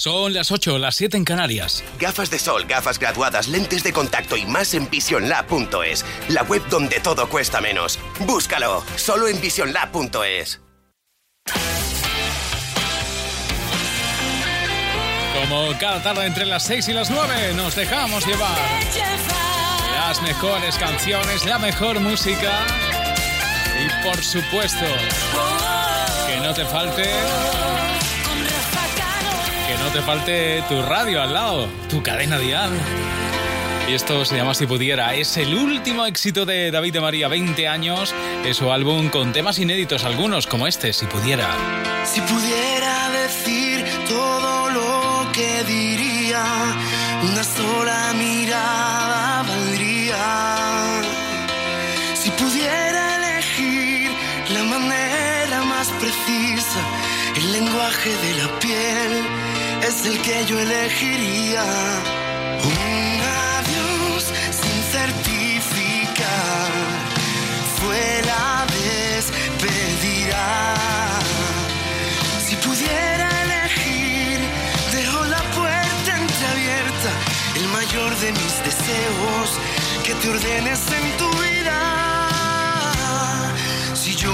Son las 8, las 7 en Canarias. Gafas de sol, gafas graduadas, lentes de contacto y más en visionlab.es, la web donde todo cuesta menos. Búscalo, solo en visionlab.es. Como cada tarde entre las 6 y las 9 nos dejamos llevar las mejores canciones, la mejor música y por supuesto que no te falte te falte tu radio al lado, tu cadena dial. Y esto se llama Si Pudiera. Es el último éxito de David de María, 20 años. Es su álbum con temas inéditos, algunos como este, Si Pudiera. Si pudiera decir todo lo que diría, una sola mirada valdría. Si pudiera elegir la manera más precisa, el lenguaje de la piel es el que yo elegiría. Un adiós sin certificar fue la despedida. Si pudiera elegir, dejo la puerta entreabierta, el mayor de mis deseos, que te ordenes en tu vida. Si yo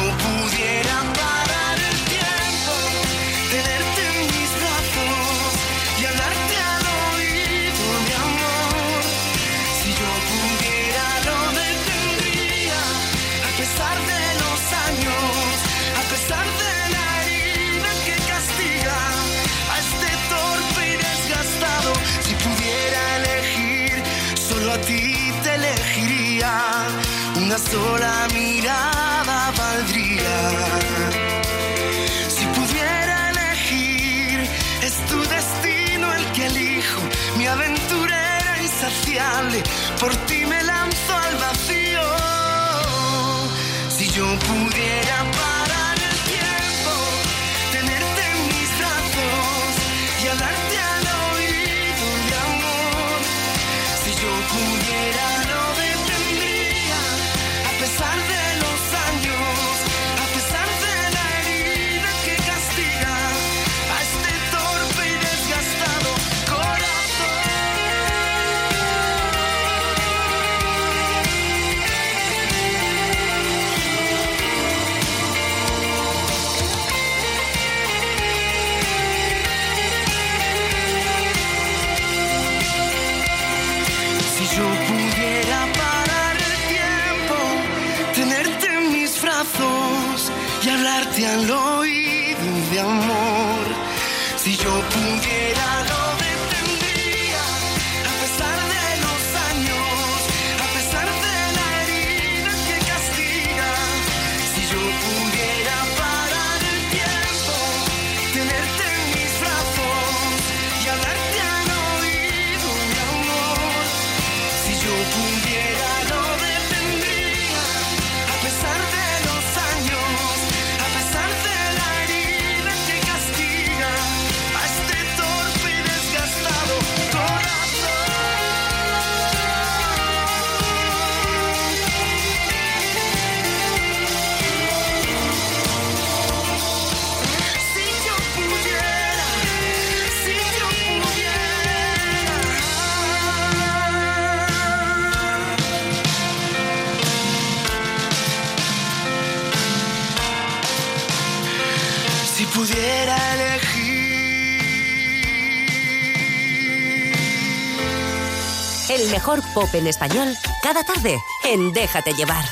mejor pop en español cada tarde en Déjate llevar.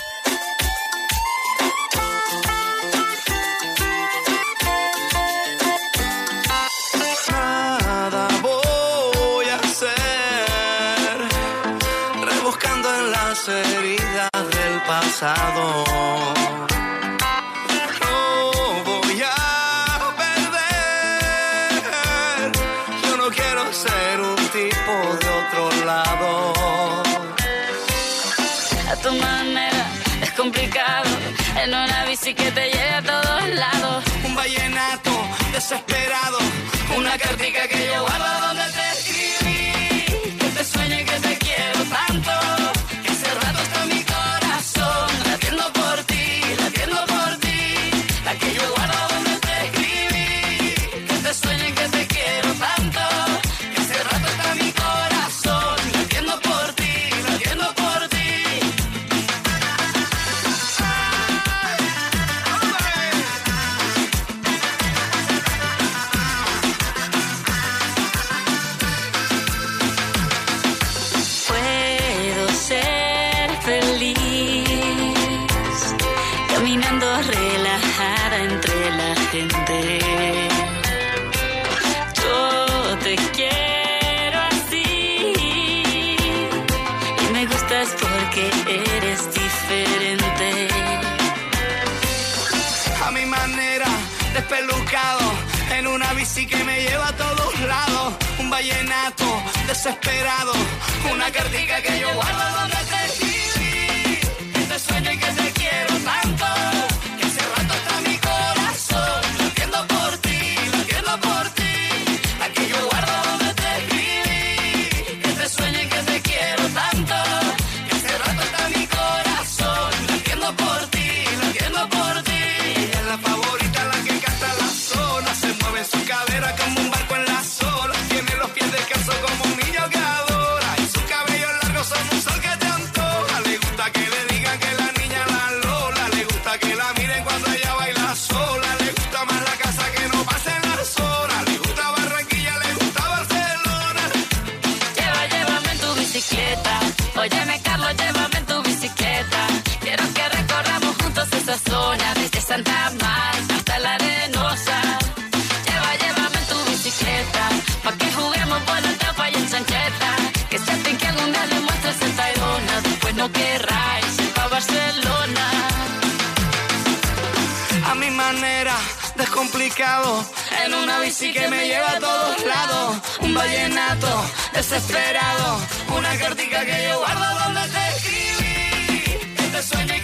Voy a hacer, rebuscando en las heridas del pasado. Complicado. En una bici que te lleve a todos lados. Un vallenato desesperado, Una cartica que yo guardo donde manera, descomplicado. En una bici que me lleva a todos lados. Un vallenato desesperado. Una cartica que yo guardo donde te escribí. Este sueño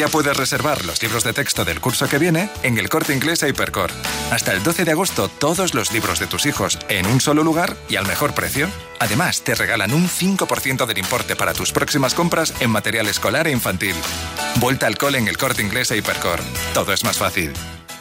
Ya puedes reservar los libros de texto del curso que viene en el corte inglés Hypercore. Hasta el 12 de agosto, todos los libros de tus hijos en un solo lugar y al mejor precio. Además, te regalan un 5% del importe para tus próximas compras en material escolar e infantil. Vuelta al cole en el corte inglés Hypercore. Todo es más fácil.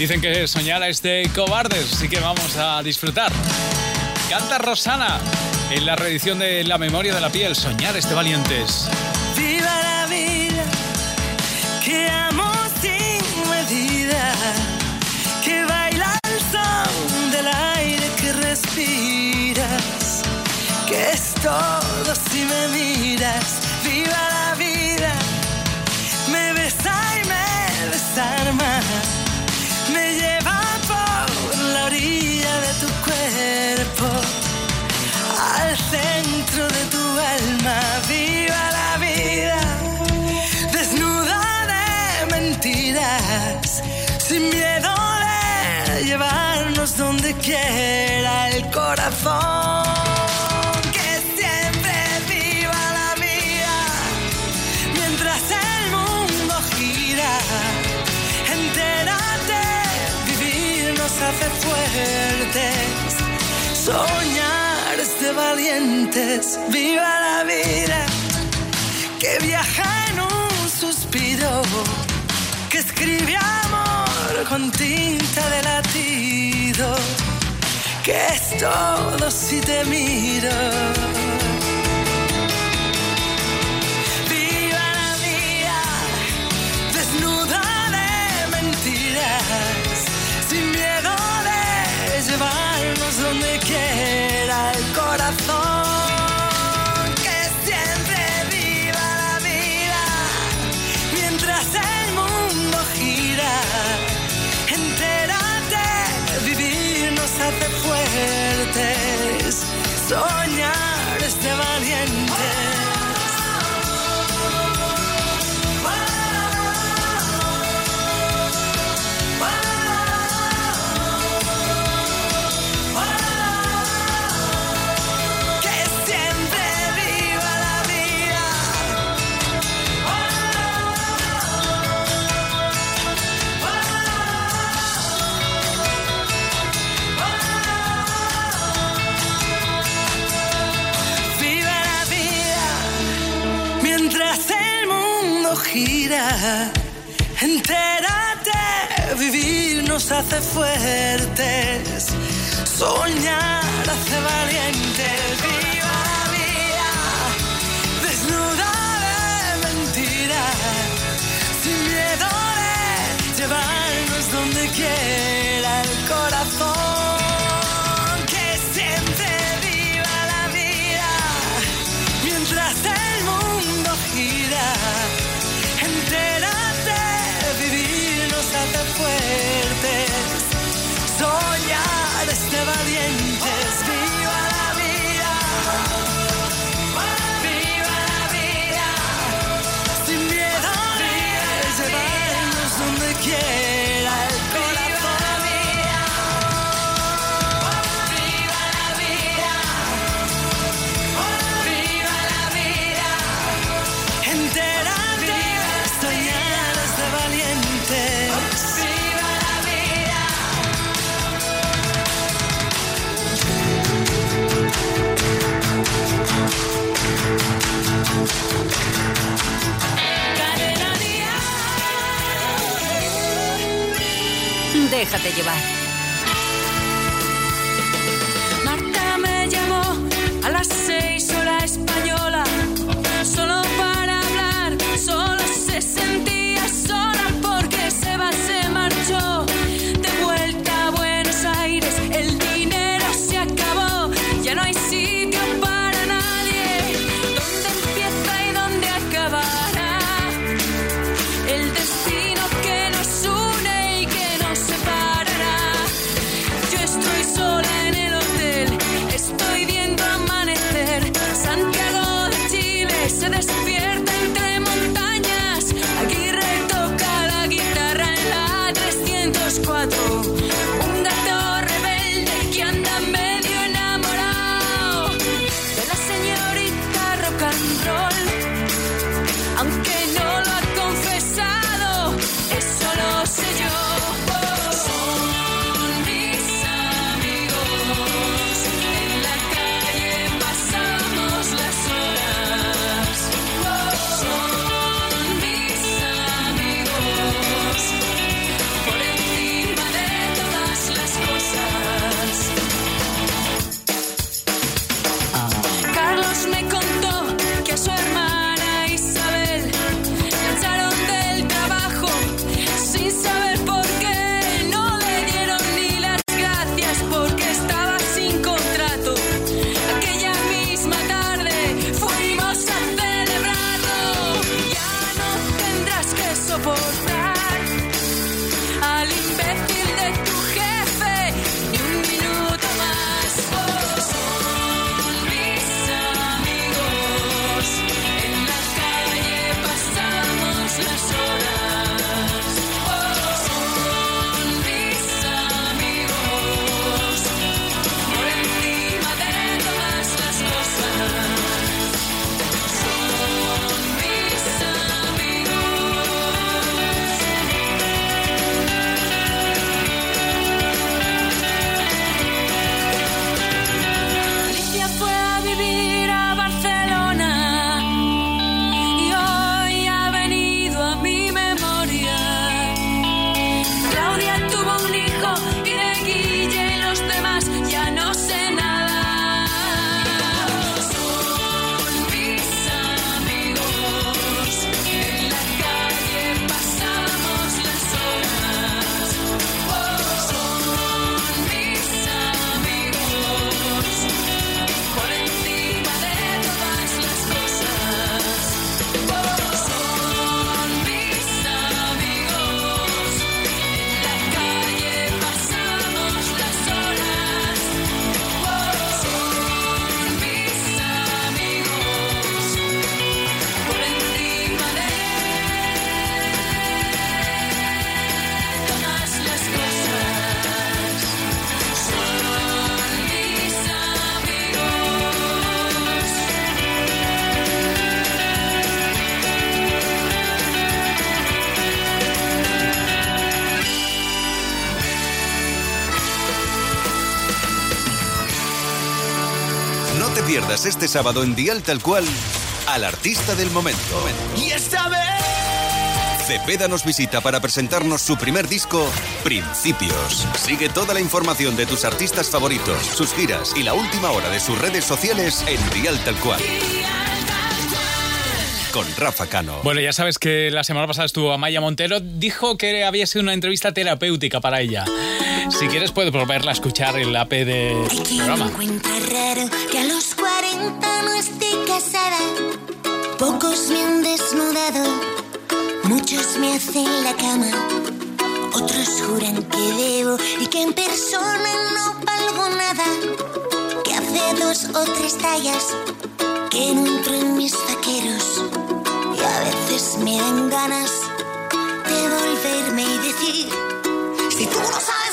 Dicen que soñar es de cobardes, así que vamos a disfrutar. Canta Rosana en la reedición de La memoria de la piel, Soñar es de valientes. Viva la vida, que amo sin medida, que baila el son del aire que respiras, que es todo si me miras. Viva la vida, me besa y me desarma, Viva la vida, desnuda de mentiras, sin miedo de llevarnos donde quiera el corazón. Que siempre viva la vida, mientras el mundo gira. Entérate, vivir nos hace fuertes. Soñar valientes, viva la vida, que viaja en un suspiro, que escribe amor con tinta de latido, que es todo si te miro. viva la vida desnuda de mentiras sin miedos llevarnos donde quiera. Entérate, vivir nos hace fuertes, soñar hace valientes. их отодевать. Este sábado en Dial Tal Cual al artista del momento. Y esta vez. Cepeda nos visita para presentarnos su primer disco, Principios. Sigue toda la información de tus artistas favoritos, sus giras y la última hora de sus redes sociales en Dial Tal Cual. Con Rafa Cano. Bueno, ya sabes que la semana pasada estuvo Amaya Montero. Dijo que había sido una entrevista terapéutica para ella. Si quieres, puedes volverla a escuchar en la P de programa. encuentra raro que a los 40 no esté casada. Pocos me han desnudado, muchos me hacen la cama. Otros juran que debo y que en persona no valgo nada. Que hace dos o tres tallas que no entro en mis vaqueros. Y a veces me dan ganas de volverme y decir: Si tú no sabes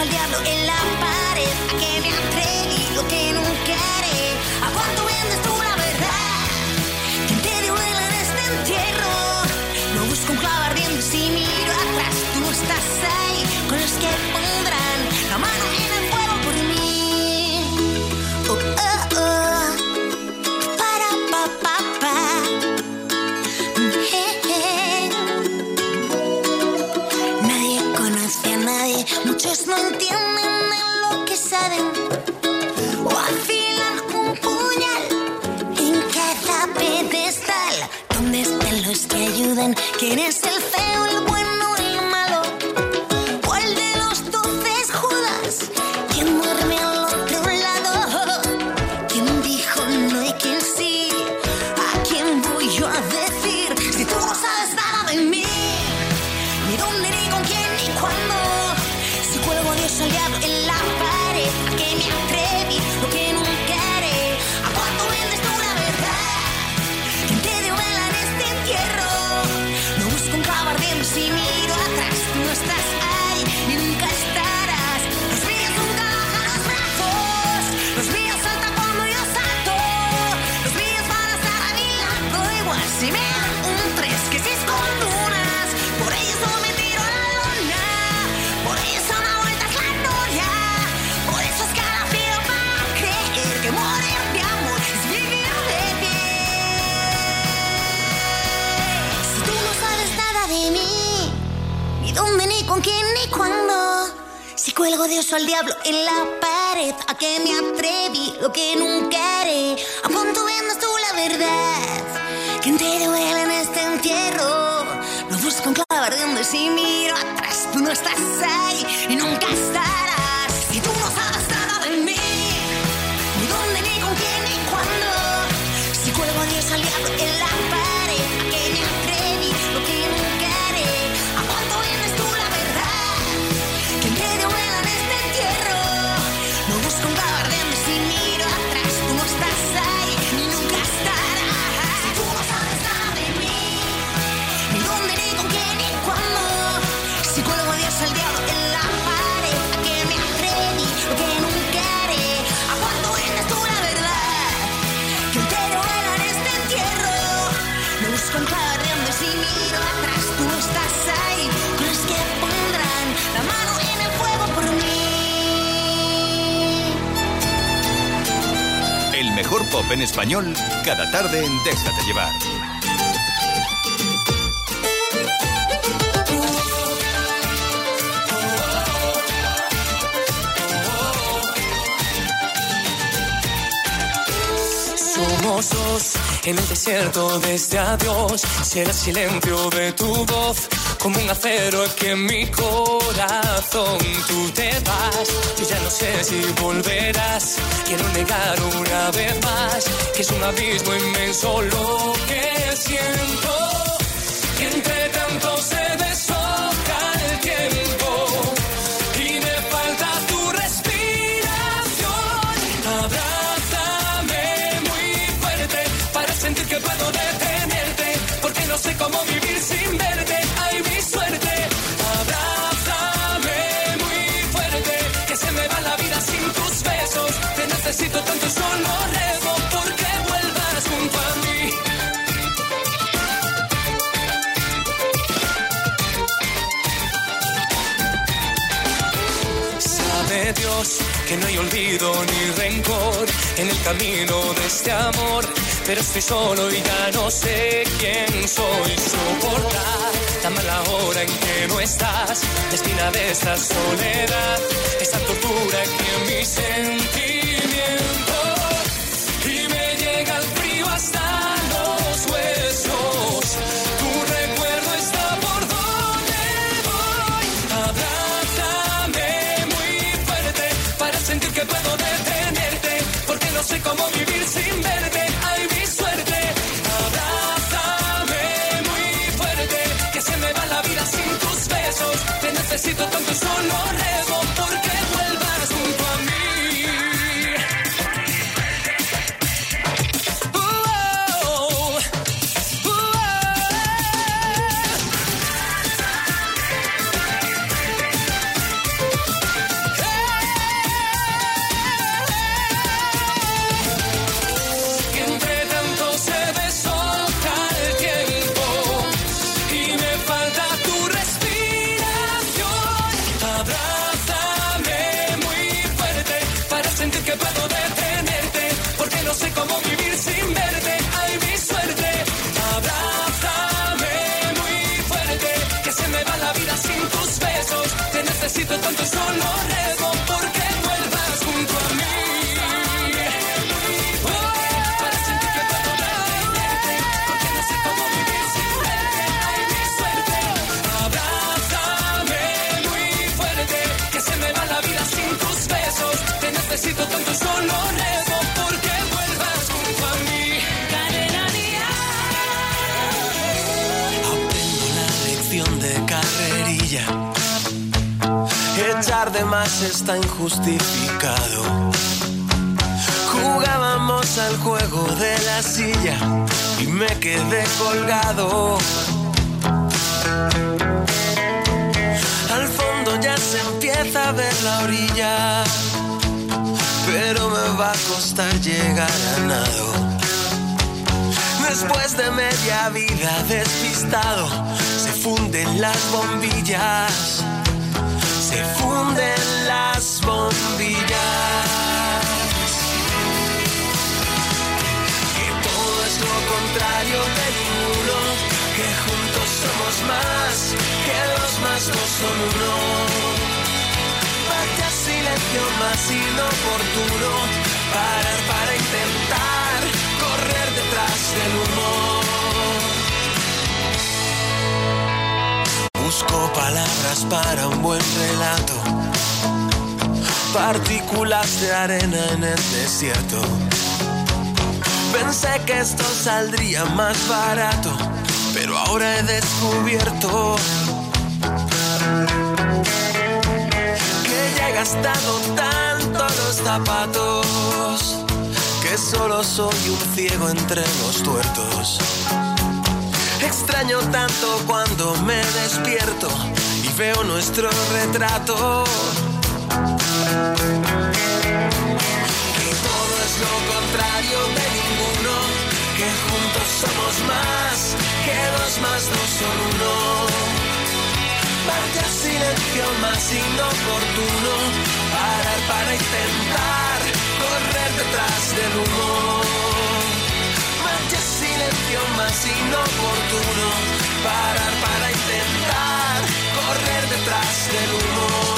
al diablo en la pared, a que me que nunca no entienden de lo que saben. O afilan un puñal en cada pedestal. ¿Dónde están los que ayudan? ¿Quién es el feo, el bueno Si cuelgo de oso al diablo en la pared, a que me atreví, lo que nunca haré. Pop en español, cada tarde en Déjate llevar. Somos dos en el desierto de este adiós. Será silencio de tu voz como un acero que en mi corazón tú te vas. Yo ya no sé si volverás. Quiero negar una vez más que es un abismo inmenso lo que no hay olvido ni rencor en el camino de este amor. Pero estoy solo y ya no sé quién soy. Soportar la mala hora en que no estás, la espina de esta soledad, esta tortura que en mi sentimiento. Costar llegar a nado. Después de media vida despistado, se funden las bombillas. Se funden las bombillas. Que todo es lo contrario de ninguno. Que juntos somos más, que dos más dos son uno. Vaya silencio más inoportuno. Parar para intentar correr detrás del humo. Busco palabras para un buen relato. Partículas de arena en el desierto. Pensé que esto saldría más barato, pero ahora he descubierto que gastado tanto los zapatos que solo soy un ciego entre los tuertos. Extraño tanto cuando me despierto y veo nuestro retrato. Que todo es lo contrario de ninguno, que juntos somos más, que dos más dos son uno. Vaya silencio más inoportuno, parar para intentar correr detrás del humo. Vaya silencio más inoportuno, parar para intentar correr detrás del humo.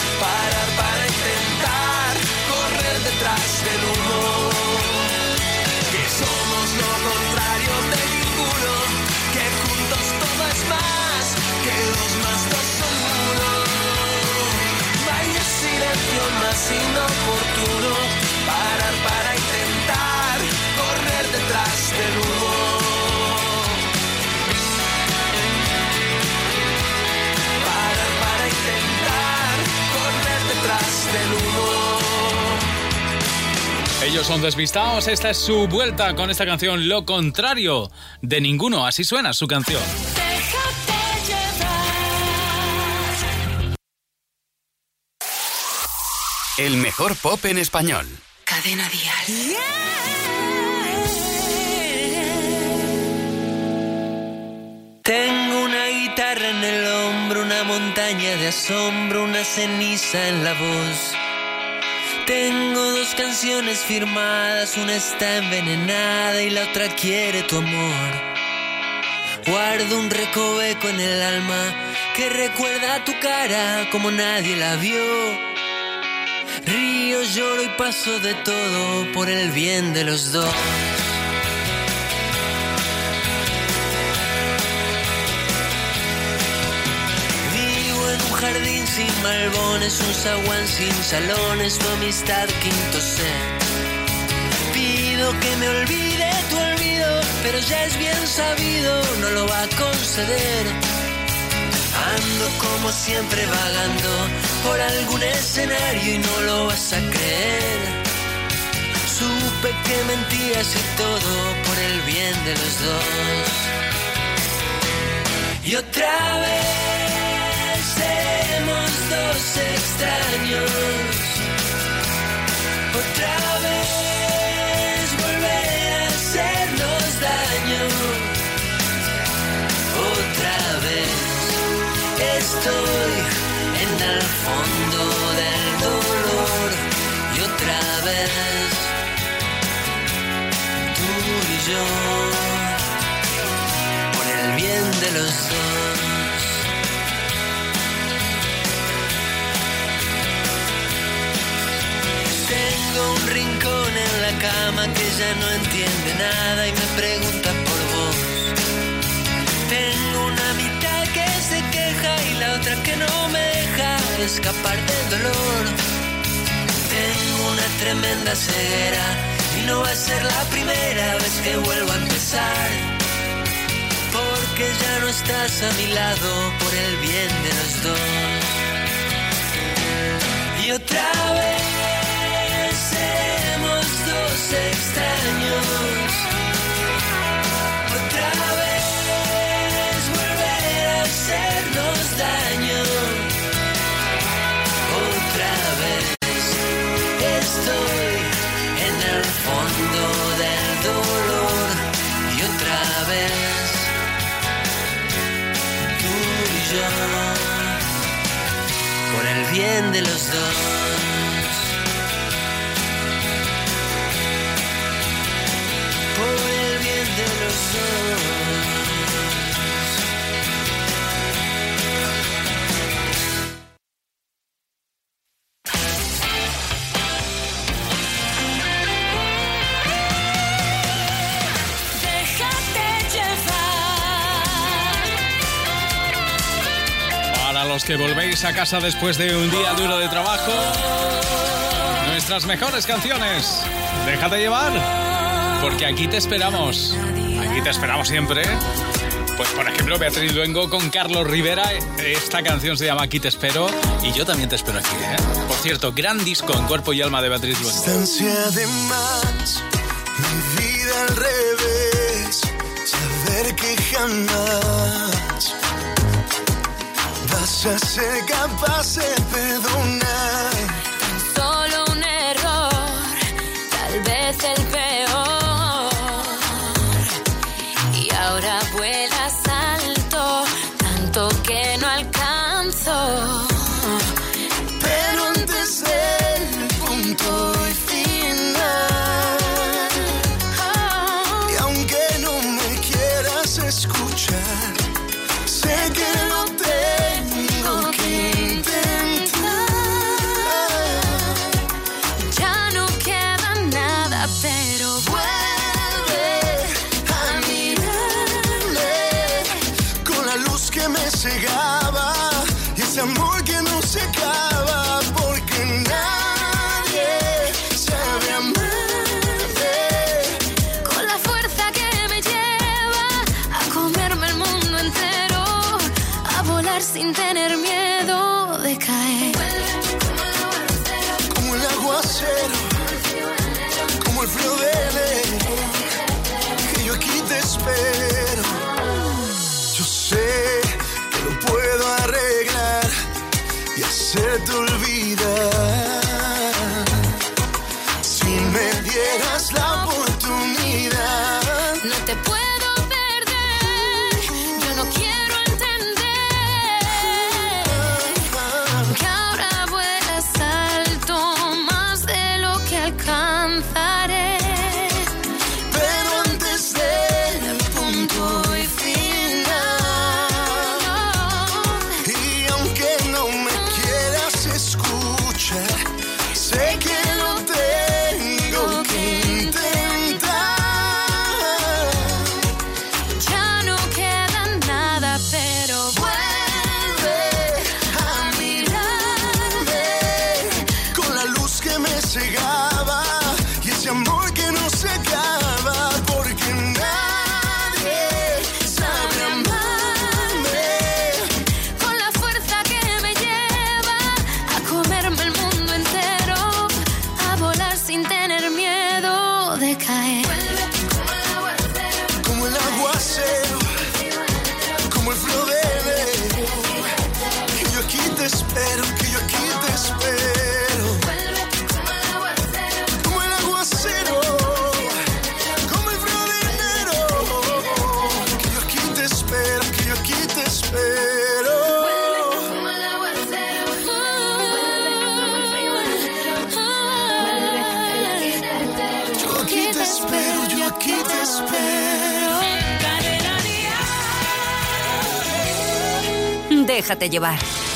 parar para intentar correr detrás del humo. Que somos lo contrario de ninguno, que juntos todo es más, que dos más dos son uno. silencio más inoportuno. Parar para Ellos son despistados, esta es su vuelta con esta canción, lo contrario de ninguno, así suena su canción. El mejor pop en español. Cadena Dial. Tengo una guitarra en el hombro, una montaña de asombro, una ceniza en la voz. Tengo dos canciones firmadas, una está envenenada y la otra quiere tu amor. Guardo un recoveco en el alma que recuerda tu cara como nadie la vio. Río, lloro y paso de todo por el bien de los dos. Sin malbones, un zaguán sin salones, tu amistad quinto set. Pido que me olvide tu olvido, pero ya es bien sabido, no lo va a conceder. Ando como siempre vagando por algún escenario y no lo vas a creer. Supe que mentías y todo por el bien de los dos. Y otra vez extraños. Otra vez volver a hacernos daño. Otra vez estoy en el fondo del dolor. Y otra vez tú y yo por el bien de los dos. En la cama que ya no entiende nada y me pregunta por vos. Tengo una mitad que se queja y la otra que no me deja escapar del dolor. Tengo una tremenda ceguera y no va a ser la primera vez que vuelvo a empezar. Porque ya no estás a mi lado por el bien de los dos. Bien a casa después de un día duro de trabajo, nuestras mejores canciones. Déjate llevar, porque aquí te esperamos. Aquí te esperamos siempre. Pues por ejemplo, Beatriz Luengo con Carlos Rivera. Esta canción se llama Aquí te espero y yo también te espero aquí. ¿eh? Por cierto, gran disco en cuerpo y alma de Beatriz Luengo. De más, mi vida al revés, saber que jamás vas a ser capaz de perdonar. Cegaba y ese amor que Déjate llevar.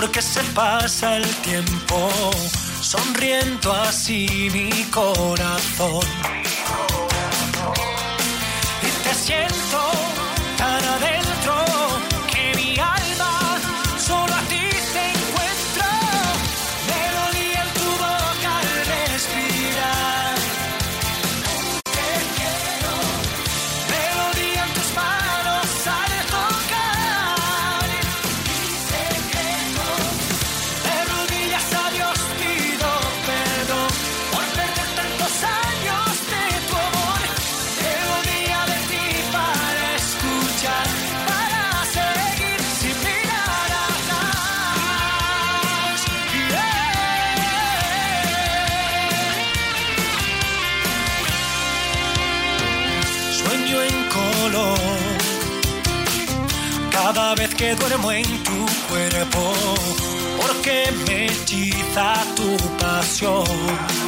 porque se pasa el tiempo sonriendo así mi corazón. en tu cuerpo, porque me hechiza tu pasión.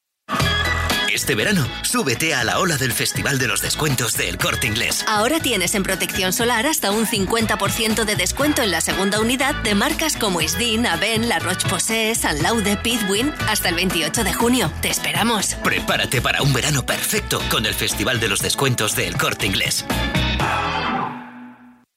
Este verano, súbete a la ola del Festival de los Descuentos del Corte Inglés. Ahora tienes en protección solar hasta un 50% de descuento en la segunda unidad de marcas como Isdin, Aven, La Roche-Posay, San Laude, Pitwin, hasta el 28 de junio. Te esperamos. Prepárate para un verano perfecto con el Festival de los Descuentos del Corte Inglés.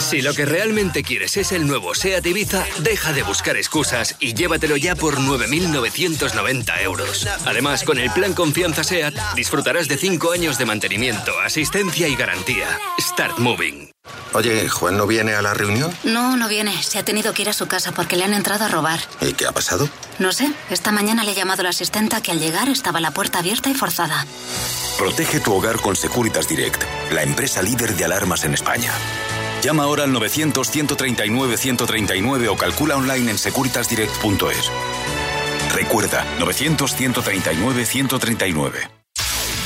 Si lo que realmente quieres es el nuevo SEAT Ibiza, deja de buscar excusas y llévatelo ya por 9.990 euros. Además, con el plan Confianza SEAT, disfrutarás de 5 años de mantenimiento, asistencia y garantía. Start Moving. Oye, ¿Juan no viene a la reunión? No, no viene. Se ha tenido que ir a su casa porque le han entrado a robar. ¿Y qué ha pasado? No sé. Esta mañana le ha llamado la asistenta que al llegar estaba la puerta abierta y forzada. Protege tu hogar con Securitas Direct, la empresa líder de alarmas en España. Llama ahora al 900-139-139 o calcula online en securitasdirect.es. Recuerda, 900-139-139.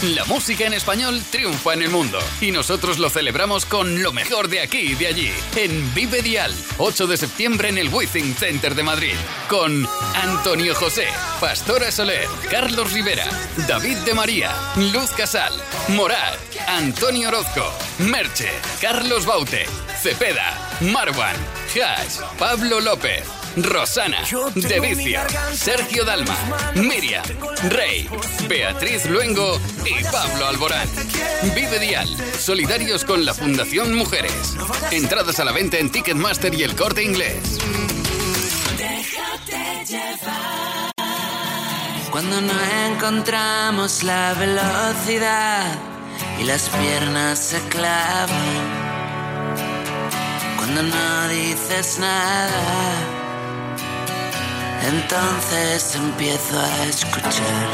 La música en español triunfa en el mundo y nosotros lo celebramos con lo mejor de aquí y de allí en Vive Dial, 8 de septiembre en el Withing Center de Madrid, con Antonio José, Pastora Soler, Carlos Rivera, David de María, Luz Casal, Morat, Antonio Orozco, Merche, Carlos Baute, Cepeda, Marwan, Hash, Pablo López. Rosana, De Vicio, Sergio Dalma, Miriam, Rey, Beatriz Luengo y Pablo Alborán. Vive Dial, solidarios con la Fundación Mujeres. Entradas a la venta en Ticketmaster y el corte inglés. Cuando no encontramos la velocidad y las piernas se clavan. Cuando no dices nada, entonces empiezo a escuchar.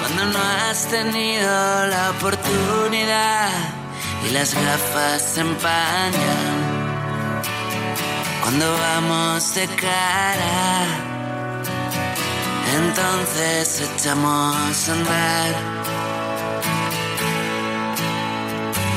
Cuando no has tenido la oportunidad y las gafas se empañan. Cuando vamos de cara, entonces echamos a andar.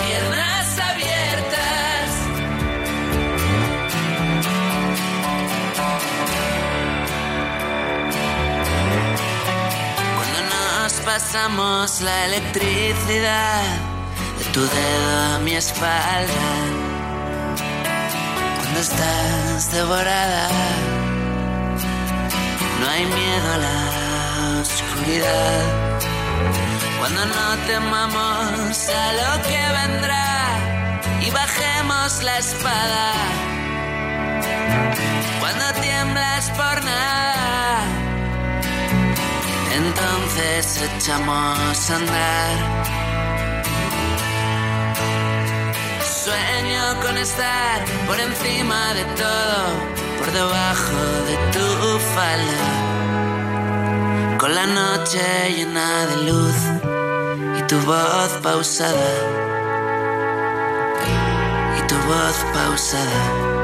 Piernas abiertas. Cuando nos pasamos la electricidad de tu dedo a mi espalda. Cuando estás devorada, no hay miedo a la oscuridad. Cuando no temamos a lo que vendrá y bajemos la espada. Cuando tiemblas por nada, entonces echamos a andar. Sueño con estar por encima de todo, por debajo de tu falda. Con la noche llena de luz tu voz pausada. Y tu voz pausada.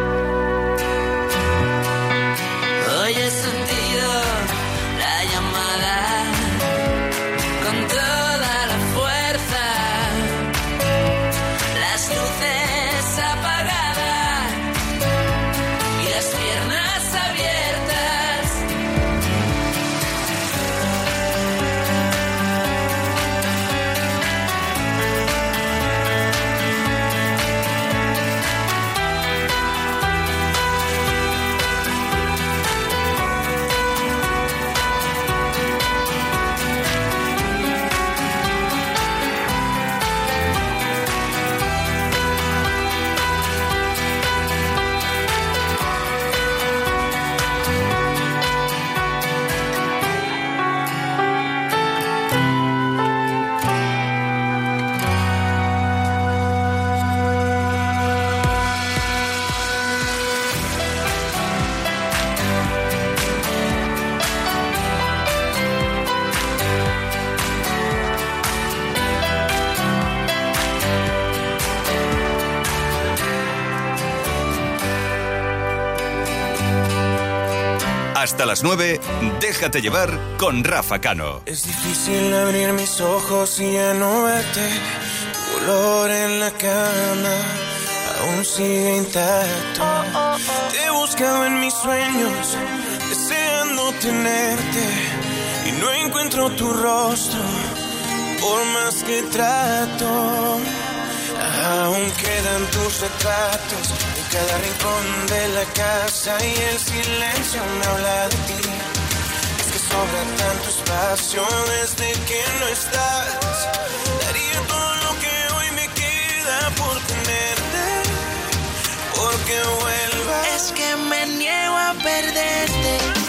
Hasta las 9, déjate llevar con Rafa Cano. Es difícil abrir mis ojos y ya no verte. Tu olor en la cama aún sigue intacto. Te he buscado en mis sueños, deseando tenerte. Y no encuentro tu rostro, por más que trato. Aún quedan tus retratos cada rincón de la casa y el silencio me habla de ti. Es que sobra tanto espacio desde que no estás. Daría todo lo que hoy me queda por tenerte, porque vuelvas. Es que me niego a perderte,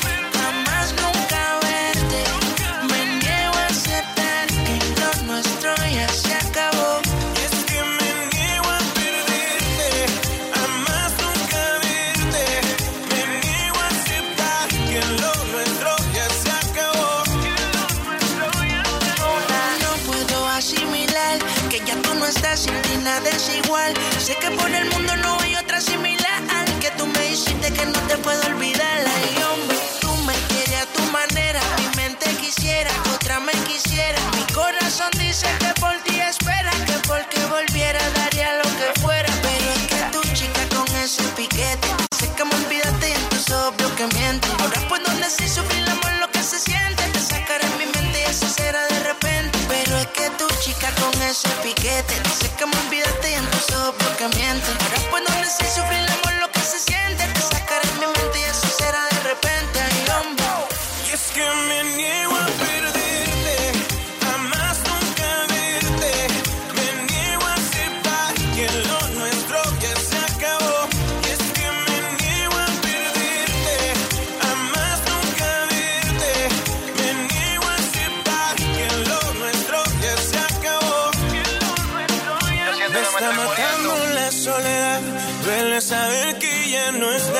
Mi corazón dice que por ti espera. Que porque volviera daría lo que fuera. Pero es que tu chica con ese piquete. Sé que me olvidaste y en tus obvio que mientes. Ahora puedo decir sufrir el amor lo que se siente. Te sacaré mi mente y eso será de repente. Pero es que tu chica con ese piquete. Sé que me olvidaste y en tus obvio que mientes.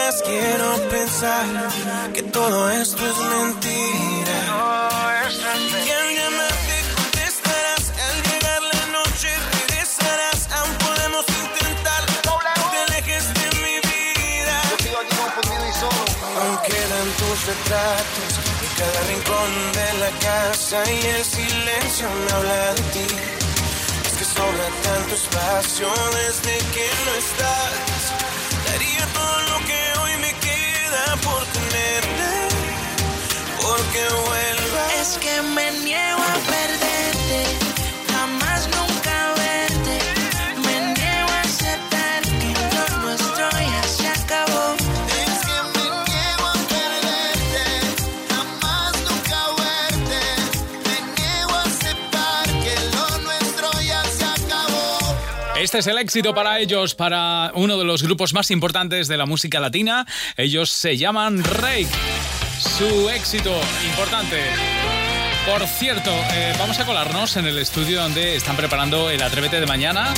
Quiero pensar que todo esto es mentira. Y al llamarte contestarás. Al llegar la noche regresarás. Aún podemos intentar. No te alejes de mi vida. Aún quedan tus retratos en cada rincón de la casa y el silencio me habla de ti. Es que sobra tanto espacio desde que no estás. Es que me niego a perderte, jamás nunca verte. Me niego a aceptar que lo nuestro ya se acabó. Es que me niego a perderte, jamás nunca verte. Me niego a aceptar que lo nuestro ya se acabó. Este es el éxito para ellos, para uno de los grupos más importantes de la música latina. Ellos se llaman Rake. Su éxito importante. Por cierto, eh, vamos a colarnos en el estudio donde están preparando el Atrévete de mañana.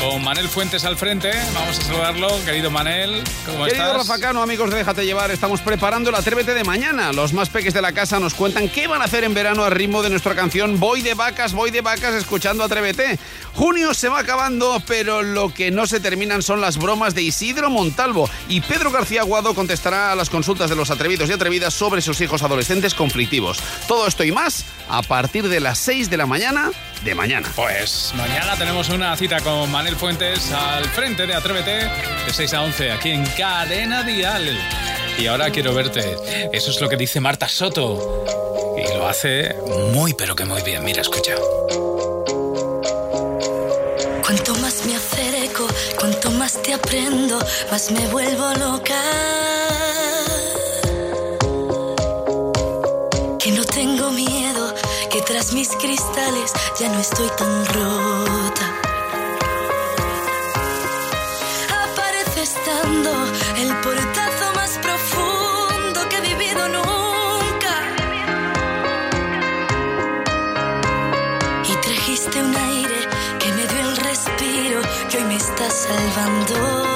Con Manel Fuentes al frente. Vamos a saludarlo, querido Manel. ¿Cómo Querido estás? Rafa Cano, amigos de Déjate Llevar, estamos preparando el Atrévete de mañana. Los más peques de la casa nos cuentan qué van a hacer en verano al ritmo de nuestra canción Voy de vacas, voy de vacas, escuchando Atrévete. Junio se va acabando, pero lo que no se terminan son las bromas de Isidro Montalvo. Y Pedro García Aguado contestará a las consultas de los atrevidos y atrevidas sobre sus hijos adolescentes conflictivos. Todo esto y más a partir de las 6 de la mañana de mañana. Pues mañana tenemos una cita con Manel Fuentes al frente de Atrévete de 6 a 11 aquí en Cadena Dial. Y ahora quiero verte. Eso es lo que dice Marta Soto. Y lo hace muy pero que muy bien. Mira, escucha. Cuanto más me acerco, cuanto más te aprendo, más me vuelvo loca. Mis cristales ya no estoy tan rota. Aparece estando el portazo más profundo que he vivido nunca. Y trajiste un aire que me dio el respiro que hoy me está salvando.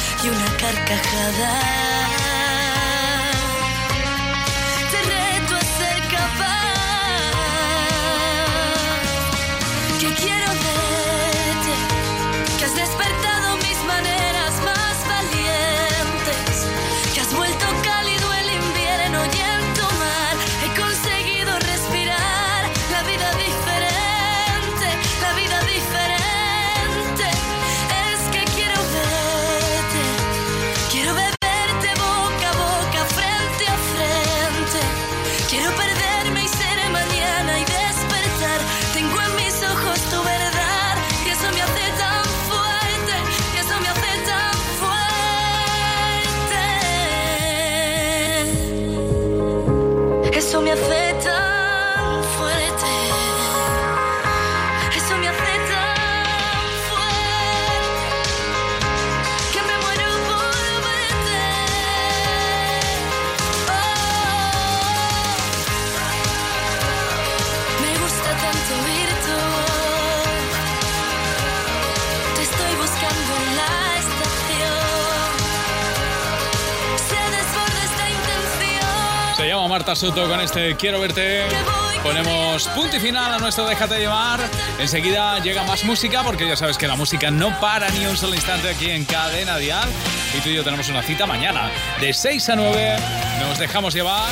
y una carcajada. anything Marta Soto con este Quiero verte. Ponemos punto y final a nuestro Déjate llevar. Enseguida llega más música porque ya sabes que la música no para ni un solo instante aquí en Cadena Dial. Y tú y yo tenemos una cita mañana de 6 a 9. Nos dejamos llevar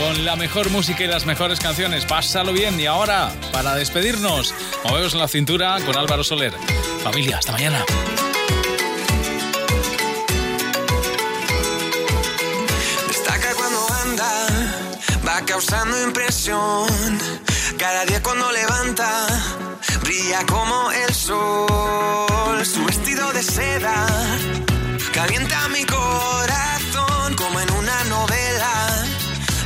con la mejor música y las mejores canciones. Pásalo bien y ahora, para despedirnos, movemos la cintura con Álvaro Soler. Familia, hasta mañana. Causando impresión. Cada día cuando levanta, brilla como el sol. Su vestido de seda calienta mi corazón como en una novela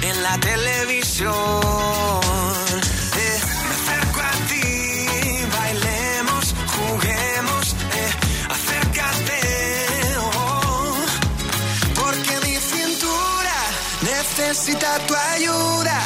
en la televisión. Tu ayuda.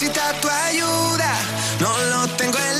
Necesita tu ayuda. No lo tengo en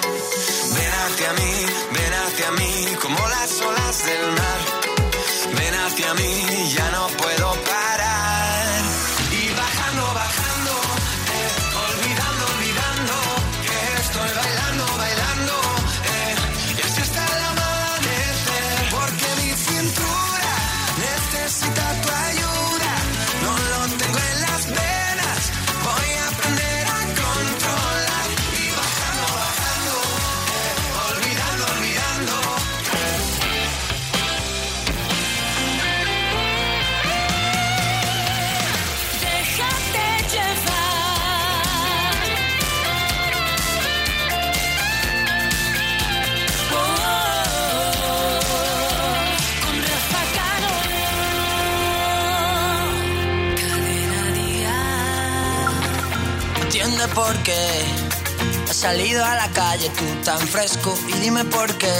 Has salido a la calle tú tan fresco y dime por qué.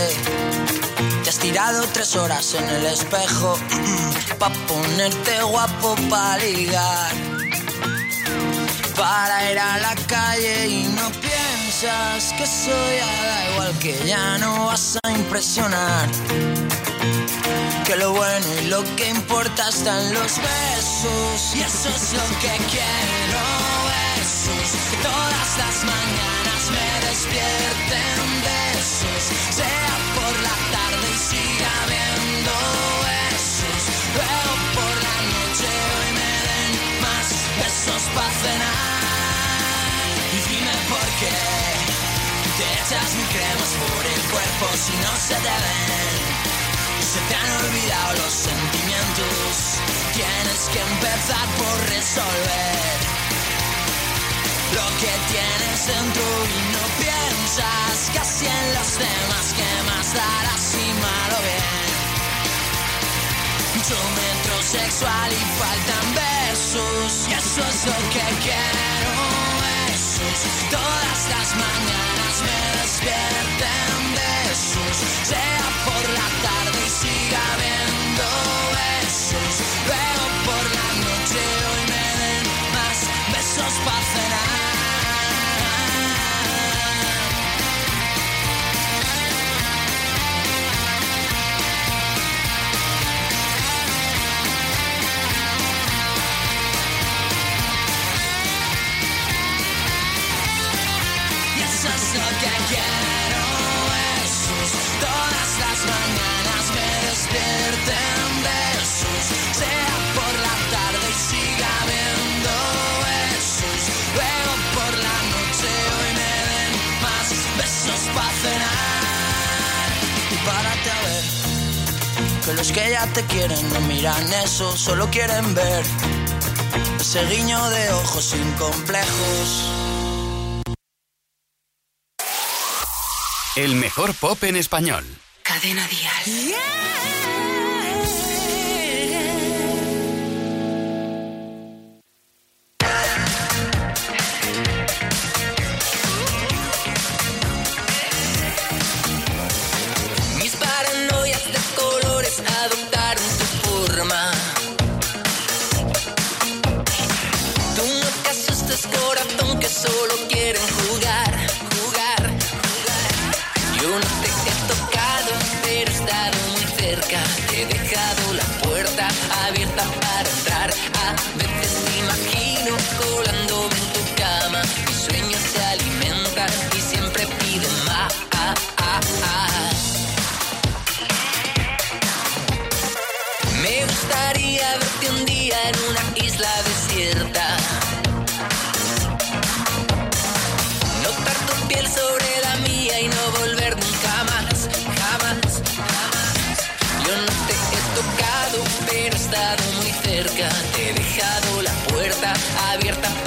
Te has tirado tres horas en el espejo pa ponerte guapo pa ligar. Para ir a la calle y no piensas que soy da igual que ya no vas a impresionar. Que lo bueno y lo que importa están los besos y eso es lo que quiero todas las mañanas me despierten besos. Sea por la tarde y siga viendo besos. Luego por la noche hoy me den más besos para cenar. Y dime por qué te echas mi cremas por el cuerpo si no se te ven. Se te han olvidado los sentimientos. Tienes que empezar por resolver lo que tienes dentro y no piensas casi en los demás que más darás y malo bien. Mucho metrosexual y faltan besos y eso es lo que quiero. Besos todas las mañanas me despierten besos, sea por la te quieren no miran eso Solo quieren ver Ese guiño de ojos sin complejos El mejor pop en español. Cadena Dial. Mis abierta